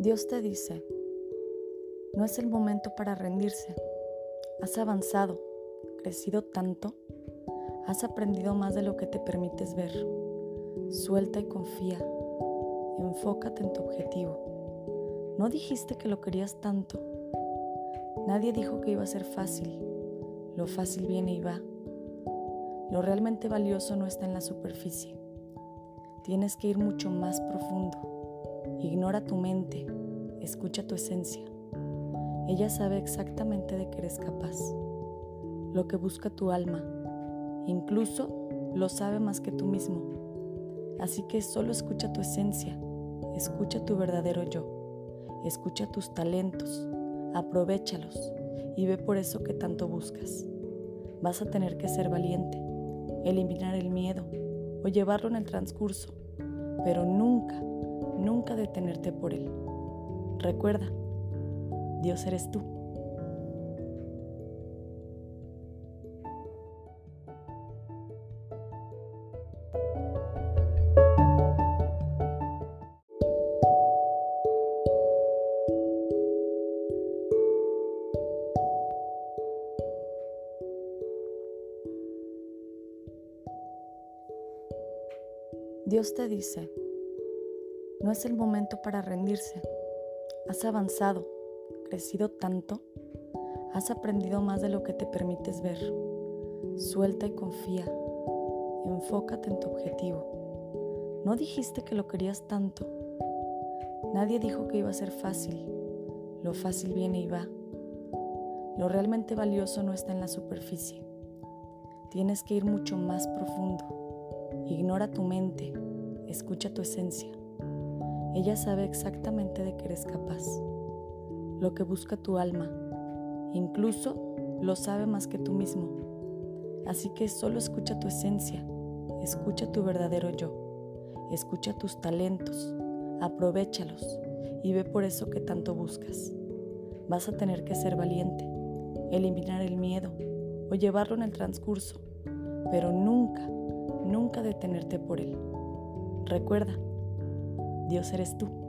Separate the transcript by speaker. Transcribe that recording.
Speaker 1: Dios te dice, no es el momento para rendirse. Has avanzado, crecido tanto, has aprendido más de lo que te permites ver. Suelta y confía, enfócate en tu objetivo. No dijiste que lo querías tanto. Nadie dijo que iba a ser fácil. Lo fácil viene y va. Lo realmente valioso no está en la superficie. Tienes que ir mucho más profundo. Ignora tu mente, escucha tu esencia. Ella sabe exactamente de que eres capaz, lo que busca tu alma. Incluso lo sabe más que tú mismo. Así que solo escucha tu esencia, escucha tu verdadero yo, escucha tus talentos, aprovechalos y ve por eso que tanto buscas. Vas a tener que ser valiente, eliminar el miedo o llevarlo en el transcurso, pero nunca, nunca detenerte por él. Recuerda, Dios eres tú. Dios te dice, no es el momento para rendirse. Has avanzado, crecido tanto, has aprendido más de lo que te permites ver. Suelta y confía, enfócate en tu objetivo. No dijiste que lo querías tanto. Nadie dijo que iba a ser fácil. Lo fácil viene y va. Lo realmente valioso no está en la superficie. Tienes que ir mucho más profundo. Ignora tu mente, escucha tu esencia. Ella sabe exactamente de que eres capaz, lo que busca tu alma. Incluso lo sabe más que tú mismo. Así que solo escucha tu esencia, escucha tu verdadero yo, escucha tus talentos, aprovechalos y ve por eso que tanto buscas. Vas a tener que ser valiente, eliminar el miedo o llevarlo en el transcurso, pero nunca nunca detenerte por él. Recuerda, Dios eres tú.